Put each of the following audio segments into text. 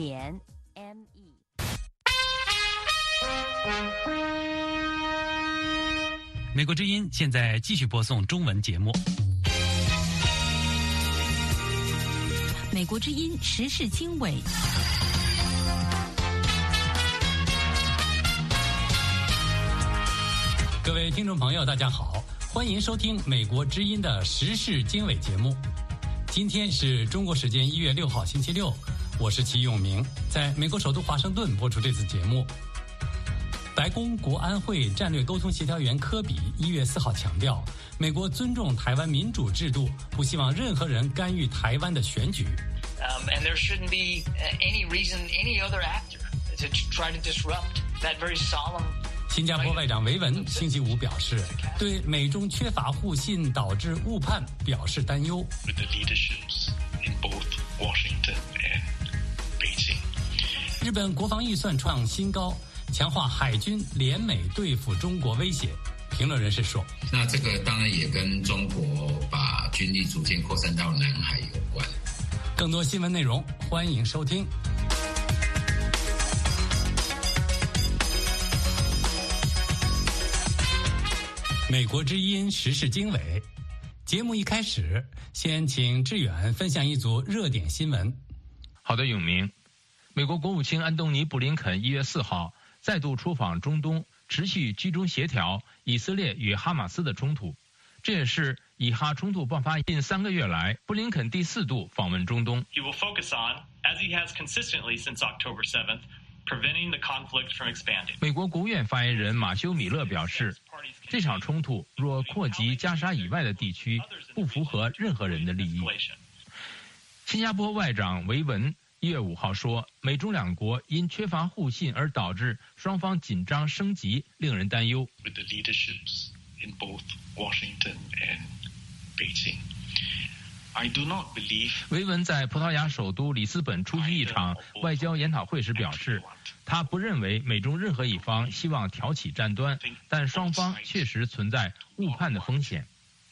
点 me。美国之音现在继续播送中文节目。美国之音时事经纬。各位听众朋友，大家好，欢迎收听美国之音的时事经纬节目。今天是中国时间一月六号星期六，我是齐永明，在美国首都华盛顿播出这次节目。白宫国安会战略沟通协调员科比一月四号强调，美国尊重台湾民主制度，不希望任何人干预台湾的选举。Um, and there shouldn't be any reason any other actor to try to disrupt that very solemn. 新加坡外长维文星期五表示，对美中缺乏互信导致误判表示担忧。with the leaderships in both Washington and. 日本国防预算创新高，强化海军联美对付中国威胁。评论人士说，那这个当然也跟中国把军力逐渐扩散到南海有关。更多新闻内容，欢迎收听。美国之音时事经纬，节目一开始，先请志远分享一组热点新闻。好的，永明。美国国务卿安东尼·布林肯一月四号再度出访中东，持续居中协调以色列与哈马斯的冲突。这也是以哈冲突爆发近三个月来，布林肯第四度访问中东。He will focus on, as he has consistently since October 7th, preventing the conflict from expanding. 美国国务院发言人马修·米勒表示，这场冲突若扩及加沙以外的地区，不符合任何人的利益。新加坡外长维文一月五号说，美中两国因缺乏互信而导致双方紧张升级，令人担忧。with the leaderships in both Washington and Beijing. I do not believe 维文在葡萄牙首都里斯本出席一场外交研讨会时表示，他不认为美中任何一方希望挑起战端，但双方确实存在误判的风险。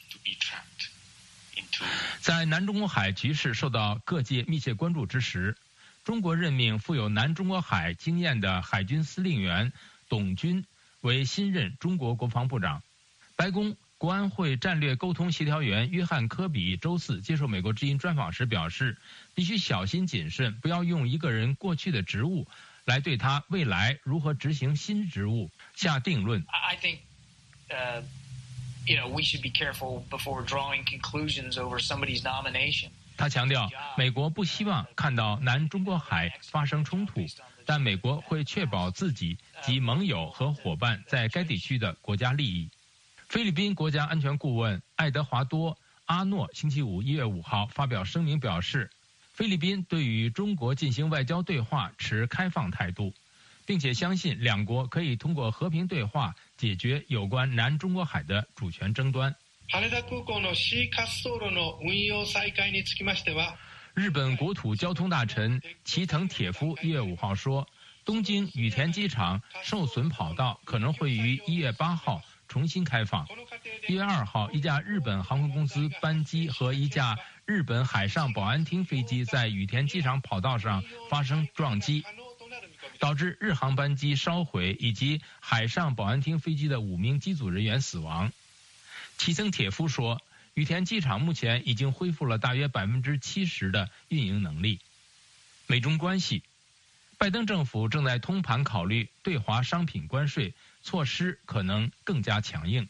to be trapped 在南中国海局势受到各界密切关注之时，中国任命富有南中国海经验的海军司令员董军为新任中国国防部长。白宫国安会战略沟通协调员约翰·科比周四接受美国之音专访时表示，必须小心谨慎，不要用一个人过去的职务来对他未来如何执行新职务下定论。I think, uh, you know, we should be careful before drawing conclusions over somebody's nomination. 他强调，美国不希望看到南中国海发生冲突，但美国会确保自己及盟友和伙伴在该地区的国家利益。菲律宾国家安全顾问爱德华多·阿诺星期五一月五号发表声明表示，菲律宾对与中国进行外交对话持开放态度，并且相信两国可以通过和平对话解决有关南中国海的主权争端。羽田空港の C 滑走路の運用再開につきましては、日本国土交通大臣齐藤铁夫一月五号说，东京羽田机场受损跑道可能会于一月八号重新开放。この過程一月二号，一架日本航空公司班机和一架日本海上保安厅飞机在羽田机场跑道上发生撞击， 导致日航班机烧毁以及海上保安厅飞机的五名机组人员死亡。齐森铁夫说，羽田机场目前已经恢复了大约百分之七十的运营能力。美中关系，拜登政府正在通盘考虑对华商品关税措施可能更加强硬。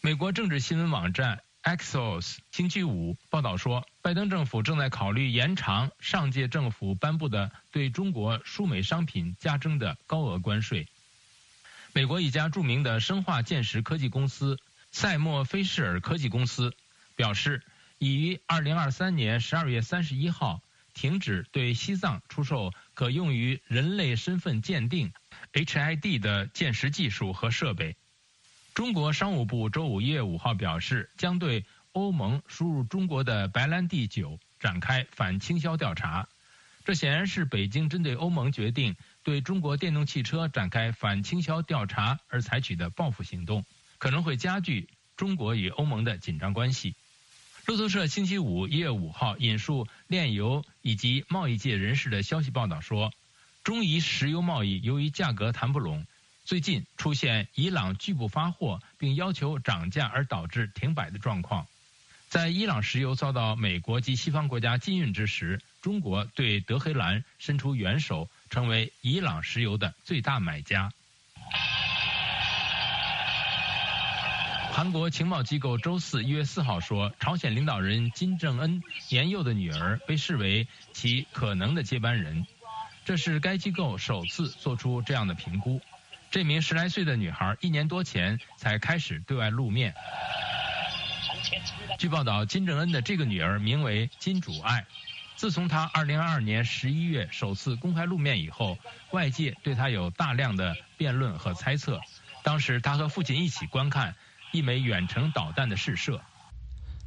美国政治新闻网站 Axios 星期五报道说，拜登政府正在考虑延长上届政府颁布的对中国输美商品加征的高额关税。美国一家著名的生化鉴识科技公司赛默菲士尔科技公司表示，已于2023年12月31号停止对西藏出售可用于人类身份鉴定 HID 的鉴识技术和设备。中国商务部周五一月五号表示，将对欧盟输入中国的白兰地酒展开反倾销调查。这显然是北京针对欧盟决定对中国电动汽车展开反倾销调查而采取的报复行动，可能会加剧中国与欧盟的紧张关系。路透社星期五一月五号引述炼油以及贸易界人士的消息报道说，中伊石油贸易由于价格谈不拢，最近出现伊朗拒不发货并要求涨价而导致停摆的状况。在伊朗石油遭到美国及西方国家禁运之时，中国对德黑兰伸出援手，成为伊朗石油的最大买家。韩国情报机构周四一月四号说，朝鲜领导人金正恩年幼的女儿被视为其可能的接班人，这是该机构首次做出这样的评估。这名十来岁的女孩一年多前才开始对外露面。据报道，金正恩的这个女儿名为金主爱。自从她2022年11月首次公开露面以后，外界对她有大量的辩论和猜测。当时，她和父亲一起观看一枚远程导弹的试射。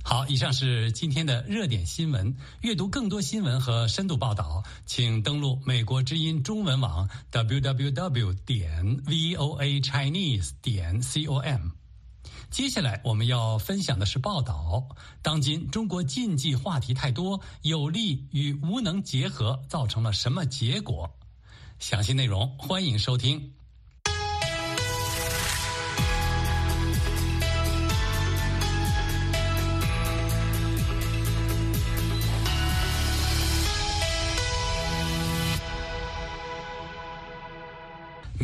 好，以上是今天的热点新闻。阅读更多新闻和深度报道，请登录美国之音中文网 www 点 voa chinese 点 com。接下来我们要分享的是报道。当今中国禁忌话题太多，有利与无能结合，造成了什么结果？详细内容欢迎收听。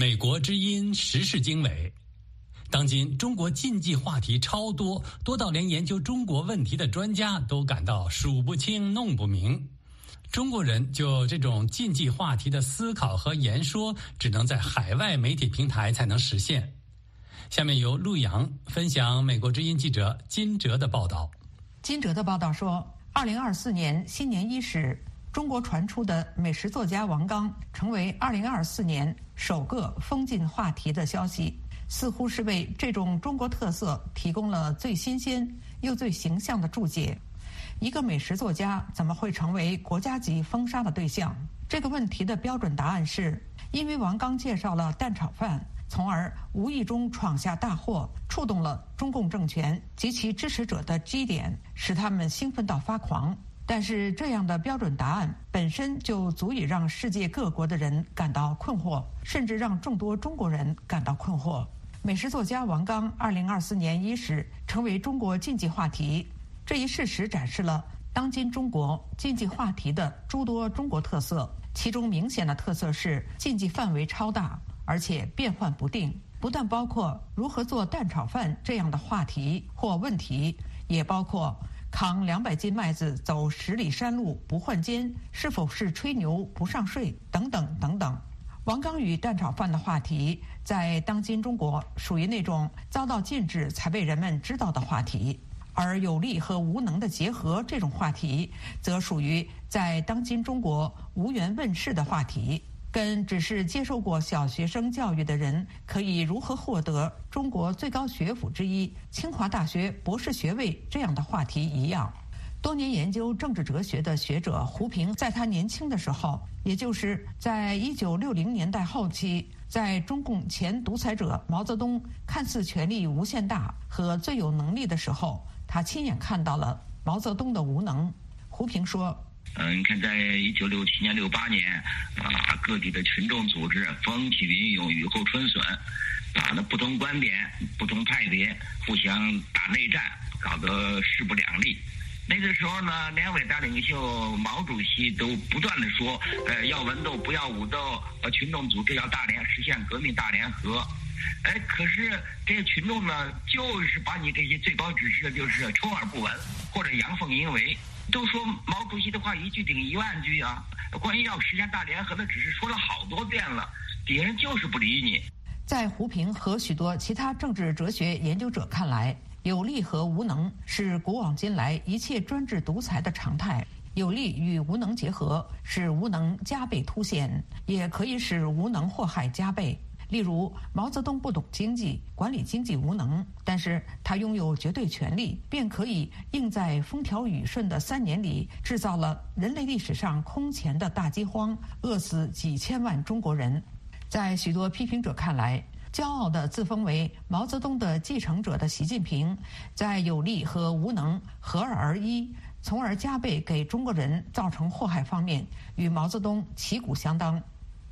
美国之音时事经纬。当今中国禁忌话题超多，多到连研究中国问题的专家都感到数不清、弄不明。中国人就这种禁忌话题的思考和言说，只能在海外媒体平台才能实现。下面由陆阳分享美国之音记者金哲的报道。金哲的报道说，二零二四年新年伊始，中国传出的美食作家王刚成为二零二四年首个封禁话题的消息。似乎是为这种中国特色提供了最新鲜又最形象的注解。一个美食作家怎么会成为国家级封杀的对象？这个问题的标准答案是：因为王刚介绍了蛋炒饭，从而无意中闯下大祸，触动了中共政权及其支持者的基点，使他们兴奋到发狂。但是，这样的标准答案本身就足以让世界各国的人感到困惑，甚至让众多中国人感到困惑。美食作家王刚，二零二四年伊始成为中国禁忌话题。这一事实展示了当今中国禁忌话题的诸多中国特色，其中明显的特色是禁忌范围超大，而且变幻不定。不但包括如何做蛋炒饭这样的话题或问题，也包括扛两百斤麦子走十里山路不换肩是否是吹牛不上税等等等等。王刚与蛋炒饭的话题，在当今中国属于那种遭到禁止才被人们知道的话题；而有利和无能的结合这种话题，则属于在当今中国无缘问世的话题，跟只是接受过小学生教育的人可以如何获得中国最高学府之一清华大学博士学位这样的话题一样。多年研究政治哲学的学者胡平，在他年轻的时候，也就是在一九六零年代后期，在中共前独裁者毛泽东看似权力无限大和最有能力的时候，他亲眼看到了毛泽东的无能。胡平说：“嗯，你看，在一九六七年、六八年，啊，各地的群众组织风起云涌、雨后春笋，啊，那不同观点、不同派别互相打内战，搞得势不两立。”那个时候呢，连伟大领袖毛主席都不断的说，呃，要文斗，不要武斗，呃，群众组织要大联，实现革命大联合。哎，可是这些群众呢，就是把你这些最高指示就是充耳不闻，或者阳奉阴违。都说毛主席的话一句顶一万句啊，关于要实现大联合的指示说了好多遍了，敌人就是不理你。在胡平和许多其他政治哲学研究者看来。有利和无能是古往今来一切专制独裁的常态。有利与无能结合，使无能加倍凸显，也可以使无能祸害加倍。例如，毛泽东不懂经济，管理经济无能，但是他拥有绝对权力，便可以应在风调雨顺的三年里，制造了人类历史上空前的大饥荒，饿死几千万中国人。在许多批评者看来，骄傲地自封为毛泽东的继承者的习近平，在有利和无能合二而一，从而加倍给中国人造成祸害方面，与毛泽东旗鼓相当。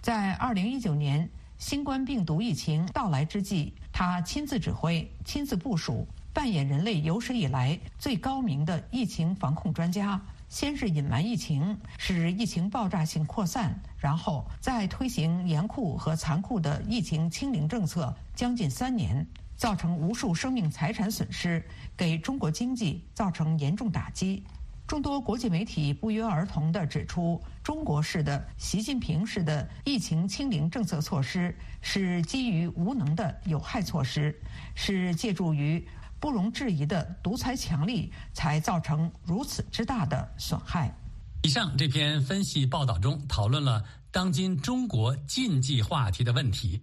在2019年新冠病毒疫情到来之际，他亲自指挥、亲自部署，扮演人类有史以来最高明的疫情防控专家。先是隐瞒疫情，使疫情爆炸性扩散，然后再推行严酷和残酷的疫情清零政策，将近三年，造成无数生命财产损失，给中国经济造成严重打击。众多国际媒体不约而同地指出，中国式的、习近平式的疫情清零政策措施是基于无能的有害措施，是借助于不容置疑的独裁强力才造成如此之大的损害。以上这篇分析报道中讨论了当今中国禁忌话题的问题。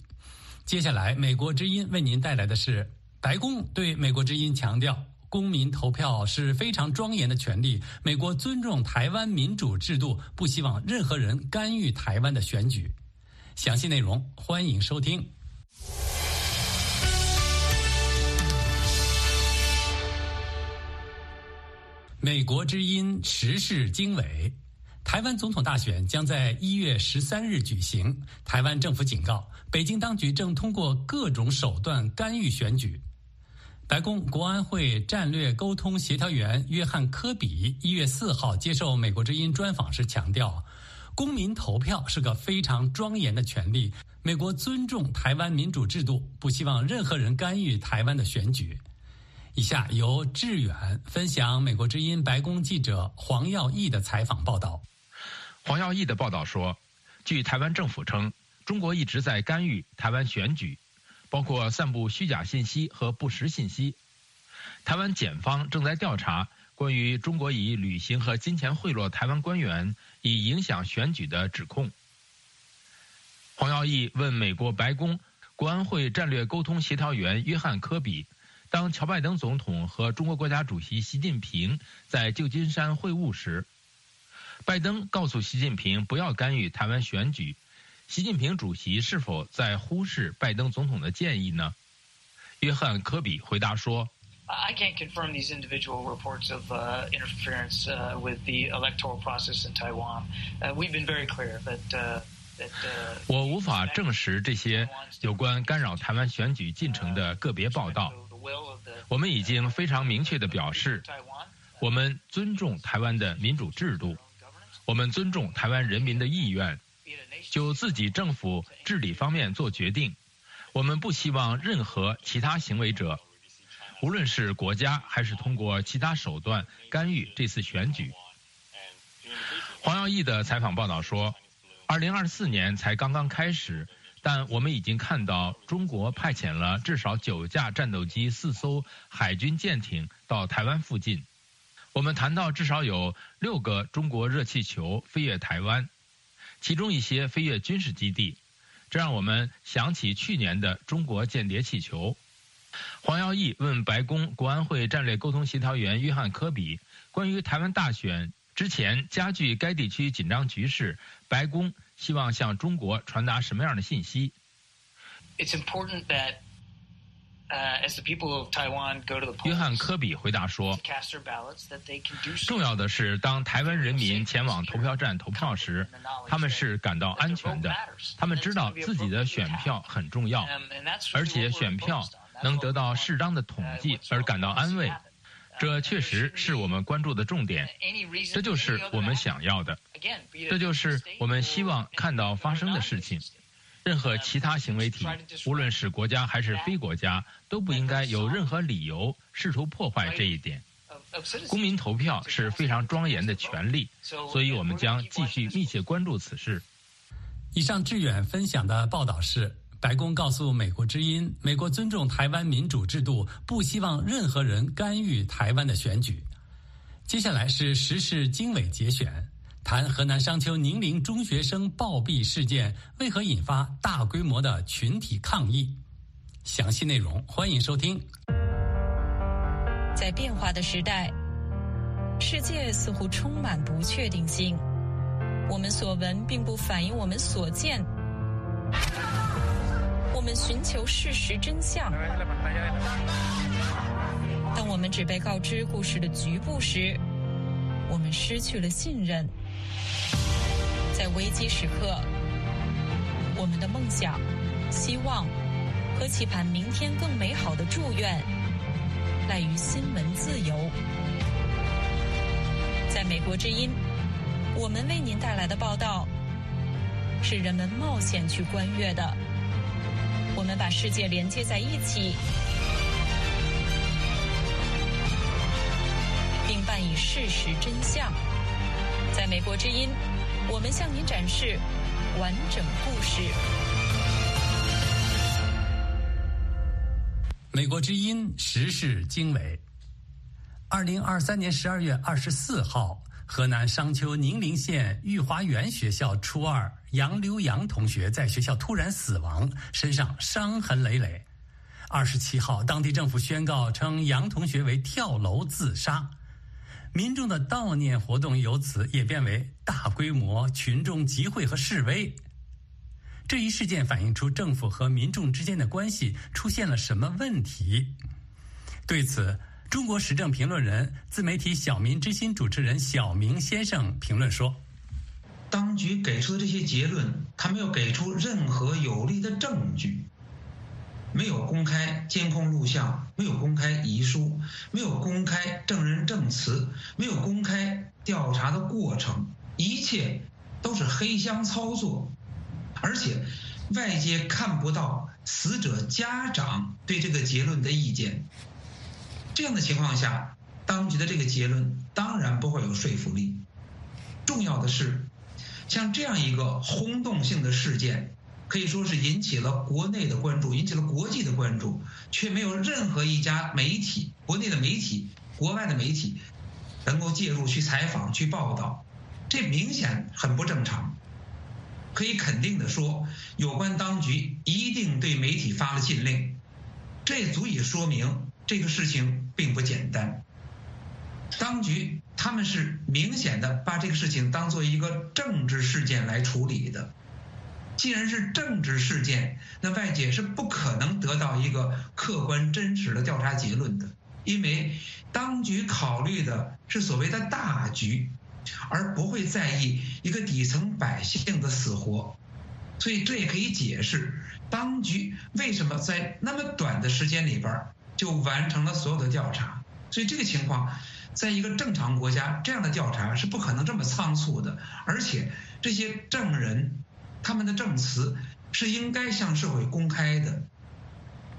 接下来，美国之音为您带来的是白宫对美国之音强调。公民投票是非常庄严的权利。美国尊重台湾民主制度，不希望任何人干预台湾的选举。详细内容欢迎收听。美国之音时事经纬：台湾总统大选将在一月十三日举行。台湾政府警告，北京当局正通过各种手段干预选举。白宫国安会战略沟通协调员约翰·科比一月四号接受美国之音专访时强调，公民投票是个非常庄严的权利。美国尊重台湾民主制度，不希望任何人干预台湾的选举。以下由志远分享美国之音白宫记者黄耀义的采访报道。黄耀义的报道说，据台湾政府称，中国一直在干预台湾选举。包括散布虚假信息和不实信息。台湾检方正在调查关于中国以旅行和金钱贿赂台湾官员以影响选举的指控。黄耀义问美国白宫国安会战略沟通协调员约翰·科比：“当乔拜登总统和中国国家主席习近平在旧金山会晤时，拜登告诉习近平不要干预台湾选举。”习近平主席是否在忽视拜登总统的建议呢？约翰·科比回答说：“I can't confirm these individual reports of interference with the electoral process in Taiwan. We've been very clear that that 我无法证实这些有关干扰台湾选举进程的个别报道。我们已经非常明确的表示，我们尊重台湾的民主制度，我们尊重台湾人民的意愿。”就自己政府治理方面做决定，我们不希望任何其他行为者，无论是国家还是通过其他手段干预这次选举。黄耀义的采访报道说，二零二四年才刚刚开始，但我们已经看到中国派遣了至少九架战斗机、四艘海军舰艇到台湾附近。我们谈到至少有六个中国热气球飞越台湾。其中一些飞越军事基地，这让我们想起去年的中国间谍气球。黄耀义问白宫国安会战略沟通协调员约翰·科比，关于台湾大选之前加剧该地区紧张局势，白宫希望向中国传达什么样的信息？It's important that 约翰·科比回答说：“重要的是，当台湾人民前往投票站投票时，他们是感到安全的。他们知道自己的选票很重要，而且选票能得到适当的统计而感到安慰。这确实是我们关注的重点。这就是我们想要的，这就是我们希望看到发生的事情。”任何其他行为体，无论是国家还是非国家，都不应该有任何理由试图破坏这一点。公民投票是非常庄严的权利，所以我们将继续密切关注此事。以上志远分享的报道是：白宫告诉美国之音，美国尊重台湾民主制度，不希望任何人干预台湾的选举。接下来是时事经纬节选。谈河南商丘宁陵中学生暴毙事件为何引发大规模的群体抗议？详细内容欢迎收听。在变化的时代，世界似乎充满不确定性。我们所闻并不反映我们所见。我们寻求事实真相。当我们只被告知故事的局部时，我们失去了信任。在危机时刻，我们的梦想、希望和期盼明天更美好的祝愿，赖于新闻自由。在美国之音，我们为您带来的报道是人们冒险去观阅的。我们把世界连接在一起，并伴以事实真相。在美国之音，我们向您展示完整故事。美国之音时事经纬。二零二三年十二月二十四号，河南商丘宁陵县御华园学校初二杨刘洋同学在学校突然死亡，身上伤痕累累。二十七号，当地政府宣告称杨同学为跳楼自杀，民众的悼念活动由此演变为大规模群众集会和示威。这一事件反映出政府和民众之间的关系出现了什么问题？对此。中国时政评论人、自媒体“小民之心”主持人小明先生评论说：“当局给出的这些结论，他没有给出任何有力的证据，没有公开监控录像，没有公开遗书，没有公开证人证词，没有公开调查的过程，一切都是黑箱操作，而且外界看不到死者家长对这个结论的意见。”这样的情况下，当局的这个结论当然不会有说服力。重要的是，像这样一个轰动性的事件，可以说是引起了国内的关注，引起了国际的关注，却没有任何一家媒体、国内的媒体、国外的媒体能够介入去采访、去报道，这明显很不正常。可以肯定的说，有关当局一定对媒体发了禁令，这足以说明。这个事情并不简单，当局他们是明显的把这个事情当做一个政治事件来处理的。既然是政治事件，那外界是不可能得到一个客观真实的调查结论的，因为当局考虑的是所谓的大局，而不会在意一个底层百姓的死活。所以这也可以解释当局为什么在那么短的时间里边。就完成了所有的调查，所以这个情况，在一个正常国家，这样的调查是不可能这么仓促的。而且这些证人，他们的证词是应该向社会公开的，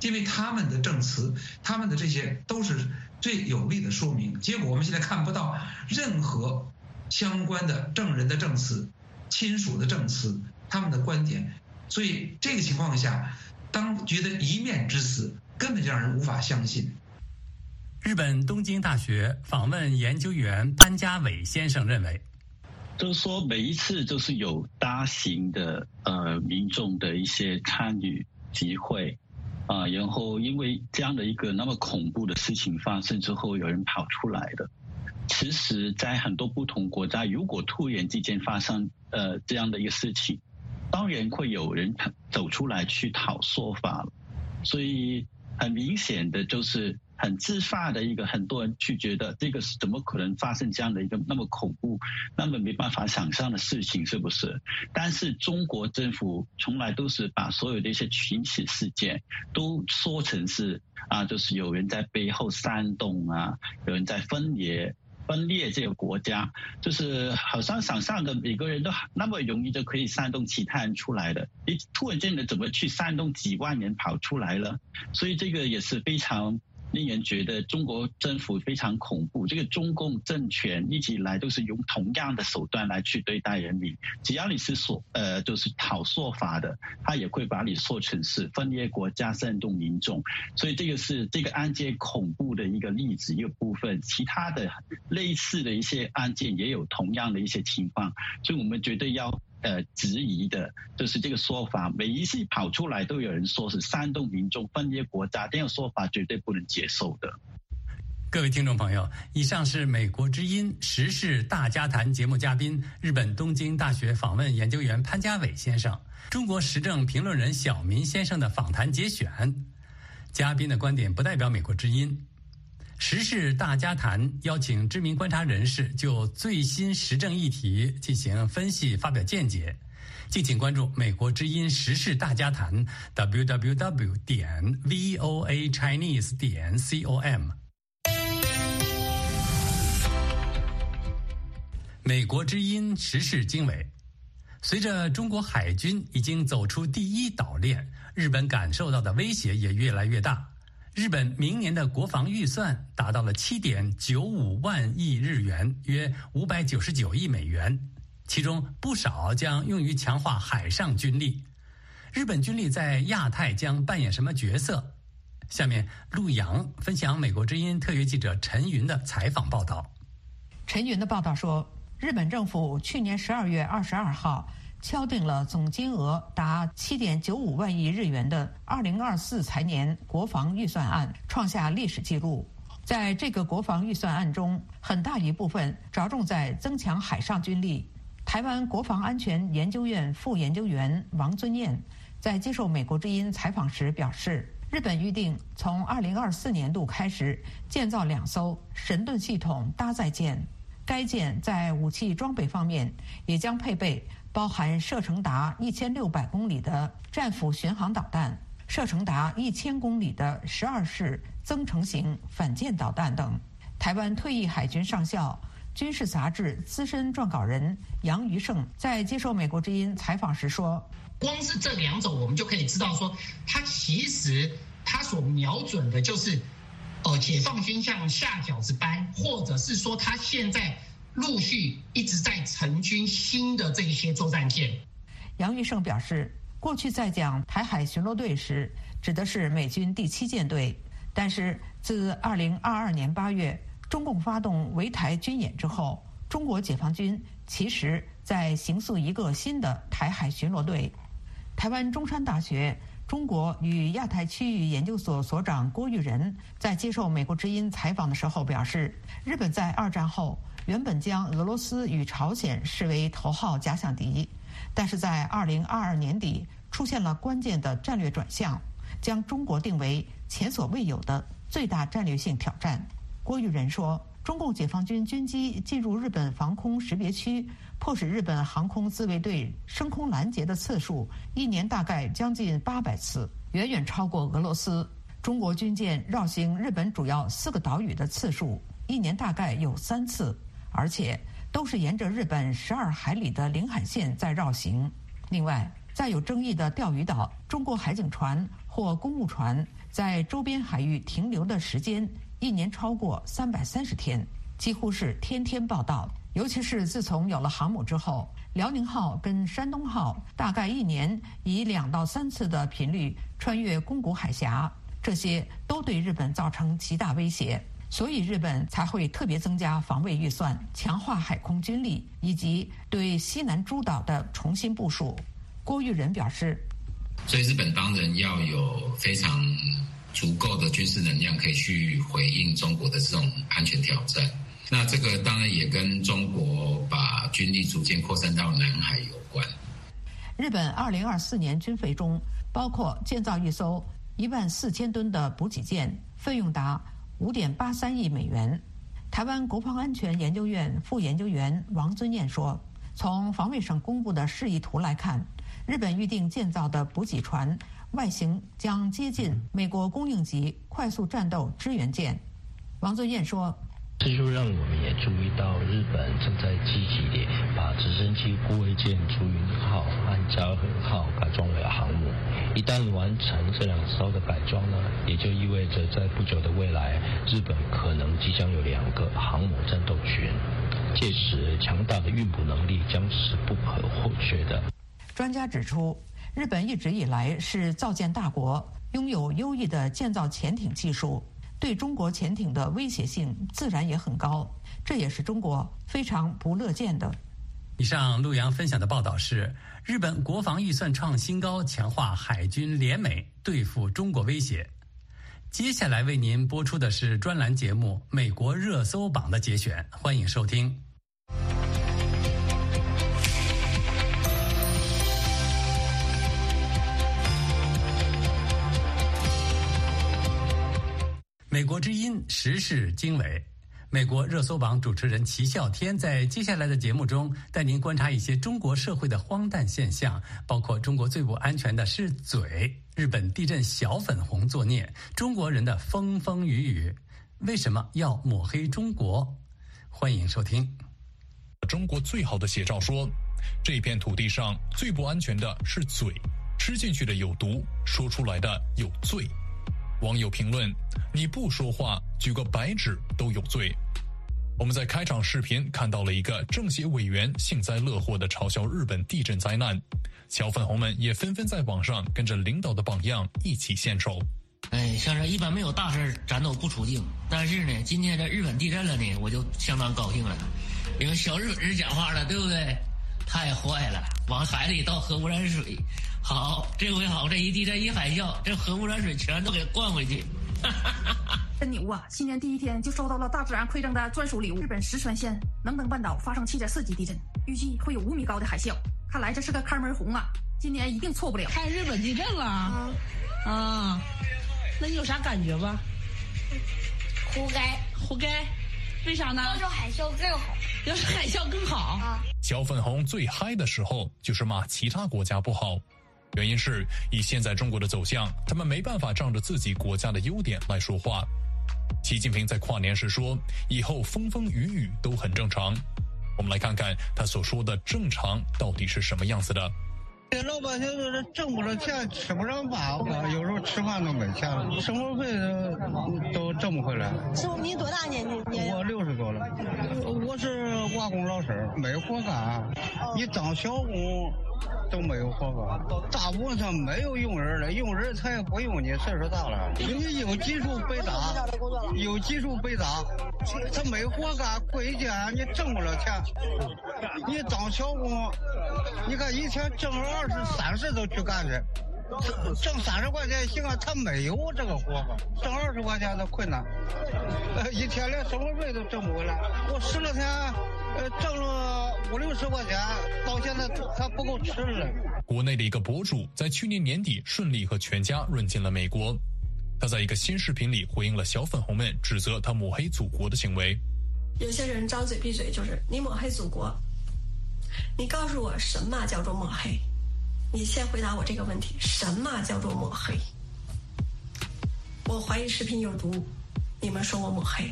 因为他们的证词，他们的这些都是最有力的说明。结果我们现在看不到任何相关的证人的证词、亲属的证词、他们的观点，所以这个情况下，当局的一面之词。根本就让人无法相信。日本东京大学访问研究员潘家伟先生认为，就是说每一次都是有大型的呃民众的一些参与集会啊，然后因为这样的一个那么恐怖的事情发生之后，有人跑出来的。其实，在很多不同国家，如果突然之间发生呃这样的一个事情，当然会有人走出来去讨说法了，所以。很明显的就是很自发的一个，很多人去觉得这个是怎么可能发生这样的一个那么恐怖、那么没办法想象的事情，是不是？但是中国政府从来都是把所有的一些群起事件都说成是啊，就是有人在背后煽动啊，有人在分裂。分裂这个国家，就是好像想象的每个人都那么容易就可以煽动其他人出来的，你突然间的怎么去煽动几万人跑出来了？所以这个也是非常。令人觉得中国政府非常恐怖。这个中共政权一直以来都是用同样的手段来去对待人民。只要你是说呃，就是讨说法的，他也会把你说成是分裂国家、煽动民众。所以这个是这个案件恐怖的一个例子一个部分。其他的类似的一些案件也有同样的一些情况，所以我们绝对要。呃，质疑的就是这个说法，每一次跑出来都有人说是煽动民众分裂国家，这样说法绝对不能接受的。各位听众朋友，以上是美国之音时事大家谈节目嘉宾、日本东京大学访问研究员潘家伟先生、中国时政评论人小民先生的访谈节选。嘉宾的观点不代表美国之音。时事大家谈邀请知名观察人士就最新时政议题进行分析、发表见解。敬请关注美国之音时事大家谈 www 点 voa chinese 点 com。美国之音时事经纬，随着中国海军已经走出第一岛链，日本感受到的威胁也越来越大。日本明年的国防预算达到了七点九五万亿日元，约五百九十九亿美元，其中不少将用于强化海上军力。日本军力在亚太将扮演什么角色？下面陆洋分享美国之音特约记者陈云的采访报道。陈云的报道说，日本政府去年十二月二十二号。敲定了总金额达七点九五万亿日元的二零二四财年国防预算案，创下历史记录。在这个国防预算案中，很大一部分着重在增强海上军力。台湾国防安全研究院副研究员王尊彦在接受美国之音采访时表示，日本预定从二零二四年度开始建造两艘神盾系统搭载舰，该舰在武器装备方面也将配备。包含射程达一千六百公里的战斧巡航导弹、射程达一千公里的十二式增程型反舰导弹等。台湾退役海军上校、军事杂志资深撰稿人杨余胜在接受美国之音采访时说：“光是这两种，我们就可以知道说，它其实它所瞄准的就是，呃，解放军像下饺子班，或者是说它现在。”陆续一直在成军新的这一些作战舰。杨玉胜表示，过去在讲台海巡逻队时，指的是美军第七舰队。但是自二零二二年八月中共发动围台军演之后，中国解放军其实在形塑一个新的台海巡逻队。台湾中山大学中国与亚太区域研究所所长郭玉仁在接受美国之音采访的时候表示，日本在二战后。原本将俄罗斯与朝鲜视为头号假想敌，但是在二零二二年底出现了关键的战略转向，将中国定为前所未有的最大战略性挑战。郭玉仁说：“中共解放军军机进入日本防空识别区，迫使日本航空自卫队升空拦截的次数，一年大概将近八百次，远远超过俄罗斯。中国军舰绕行日本主要四个岛屿的次数，一年大概有三次。”而且都是沿着日本十二海里的领海线在绕行。另外，在有争议的钓鱼岛，中国海警船或公务船在周边海域停留的时间一年超过三百三十天，几乎是天天报道。尤其是自从有了航母之后，辽宁号跟山东号大概一年以两到三次的频率穿越宫古海峡，这些都对日本造成极大威胁。所以日本才会特别增加防卫预算，强化海空军力，以及对西南诸岛的重新部署。郭玉仁表示：“所以日本当然要有非常足够的军事能量，可以去回应中国的这种安全挑战。那这个当然也跟中国把军力逐渐扩散到南海有关。”日本二零二四年军费中包括建造一艘一万四千吨的补给舰，费用达。五点八三亿美元。台湾国防安全研究院副研究员王尊彦说：“从防卫省公布的示意图来看，日本预定建造的补给船外形将接近美国供应级快速战斗支援舰。”王尊彦说。这就让我们也注意到，日本正在积极地把直升机护卫舰“竹云号”和“嘉禾号”改装为航母。一旦完成这两艘的改装呢，也就意味着在不久的未来，日本可能即将有两个航母战斗群。届时，强大的运补能力将是不可或缺的。专家指出，日本一直以来是造舰大国，拥有优异的建造潜艇技术。对中国潜艇的威胁性自然也很高，这也是中国非常不乐见的。以上陆阳分享的报道是：日本国防预算创新高，强化海军联美对付中国威胁。接下来为您播出的是专栏节目《美国热搜榜》的节选，欢迎收听。美国之音时事经纬，美国热搜榜主持人齐笑天在接下来的节目中带您观察一些中国社会的荒诞现象，包括中国最不安全的是嘴，日本地震小粉红作孽，中国人的风风雨雨，为什么要抹黑中国？欢迎收听。中国最好的写照说，这片土地上最不安全的是嘴，吃进去的有毒，说出来的有罪。网友评论：“你不说话，举个白纸都有罪。”我们在开场视频看到了一个政协委员幸灾乐祸的嘲笑日本地震灾难，小粉红们也纷纷在网上跟着领导的榜样一起献丑。哎，像这一般没有大事咱都不出镜。但是呢，今天这日本地震了呢，我就相当高兴了，因为小日本人讲话了，对不对？太坏了，往海里倒核污染水。好，这回好，这一地震一海啸，这核污染水全都给灌回去。真牛啊！新年第一天就收到了大自然馈赠的专属礼物。日本石川县能登半岛发生七点四级地震，预计会有五米高的海啸。看来这是个开门红啊！今年一定错不了。看日本地震了啊！啊，那你有啥感觉吧？活该，活该。为啥呢？要是海啸更好，要是海啸更好啊！小粉红最嗨的时候就是骂其他国家不好。原因是以现在中国的走向，他们没办法仗着自己国家的优点来说话。习近平在跨年时说：“以后风风雨雨都很正常。”我们来看看他所说的“正常”到底是什么样子的。这老百姓就是挣不着钱，吃不上饭，有时候吃饭都没钱了，生活费都挣不回来。师傅，你多大年纪？我六十多了，我是瓦工老师，没活干。你当小工。都没有活干，大部分上没有用人了，用人他也不用你，岁数大了。你有技术被打，有技术被打，他没活干，归家你挣不了钱。你当小工，你看一天挣二十、三十都去干去，挣三十块钱行啊，他没有这个活法，挣二十块钱都困难，呃一天连生活费都挣不回来。我十来天，呃，挣了。五六十块钱，到现在还不够吃了。国内的一个博主在去年年底顺利和全家润进了美国。他在一个新视频里回应了小粉红们指责他抹黑祖国的行为。有些人张嘴闭嘴就是你抹黑祖国，你告诉我什么叫做抹黑？你先回答我这个问题：什么叫做抹黑？我怀疑食品有毒，你们说我抹黑。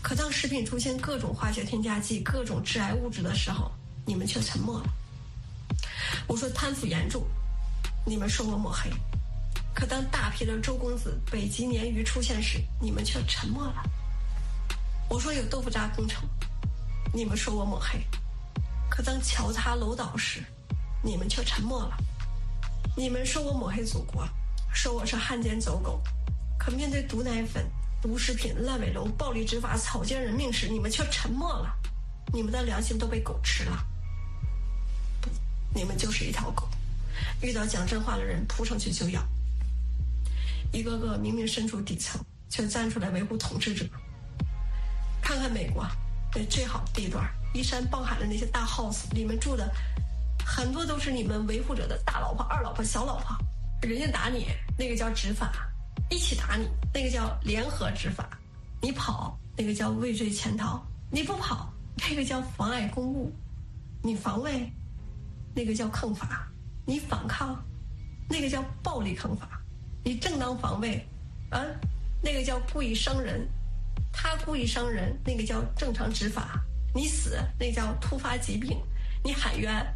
可当食品出现各种化学添加剂、各种致癌物质的时候，你们却沉默了。我说贪腐严重，你们说我抹黑。可当大批的周公子、北极鲶鱼出现时，你们却沉默了。我说有豆腐渣工程，你们说我抹黑。可当桥塌楼倒时，你们却沉默了。你们说我抹黑祖国，说我是汉奸走狗。可面对毒奶粉。毒食品、烂尾楼、暴力执法、草菅人命时，你们却沉默了，你们的良心都被狗吃了。不，你们就是一条狗，遇到讲真话的人扑上去就咬。一个个明明身处底层，却站出来维护统治者。看看美国那最好地段，依山傍海的那些大 house，里面住的很多都是你们维护者的大老婆、二老婆、小老婆，人家打你，那个叫执法。一起打你，那个叫联合执法；你跑，那个叫畏罪潜逃；你不跑，那个叫妨碍公务；你防卫，那个叫抗法；你反抗，那个叫暴力抗法；你正当防卫，啊，那个叫故意伤人；他故意伤人，那个叫正常执法；你死，那叫突发疾病；你喊冤，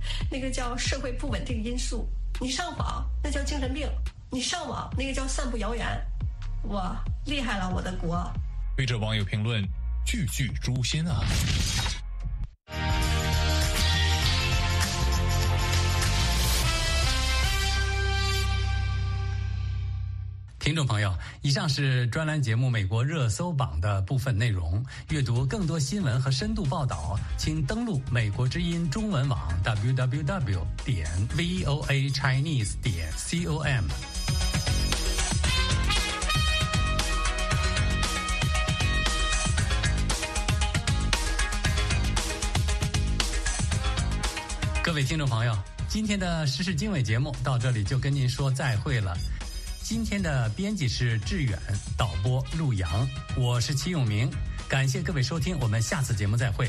那个叫社会不稳定因素；你上网，那叫精神病。你上网那个叫散布谣言，我厉害了，我的国。对这网友评论，句句诛心啊！听众朋友，以上是专栏节目《美国热搜榜》的部分内容。阅读更多新闻和深度报道，请登录美国之音中文网 www 点 voa chinese 点 com。各位听众朋友，今天的时事经纬节目到这里就跟您说再会了。今天的编辑是志远，导播陆阳，我是齐永明。感谢各位收听，我们下次节目再会。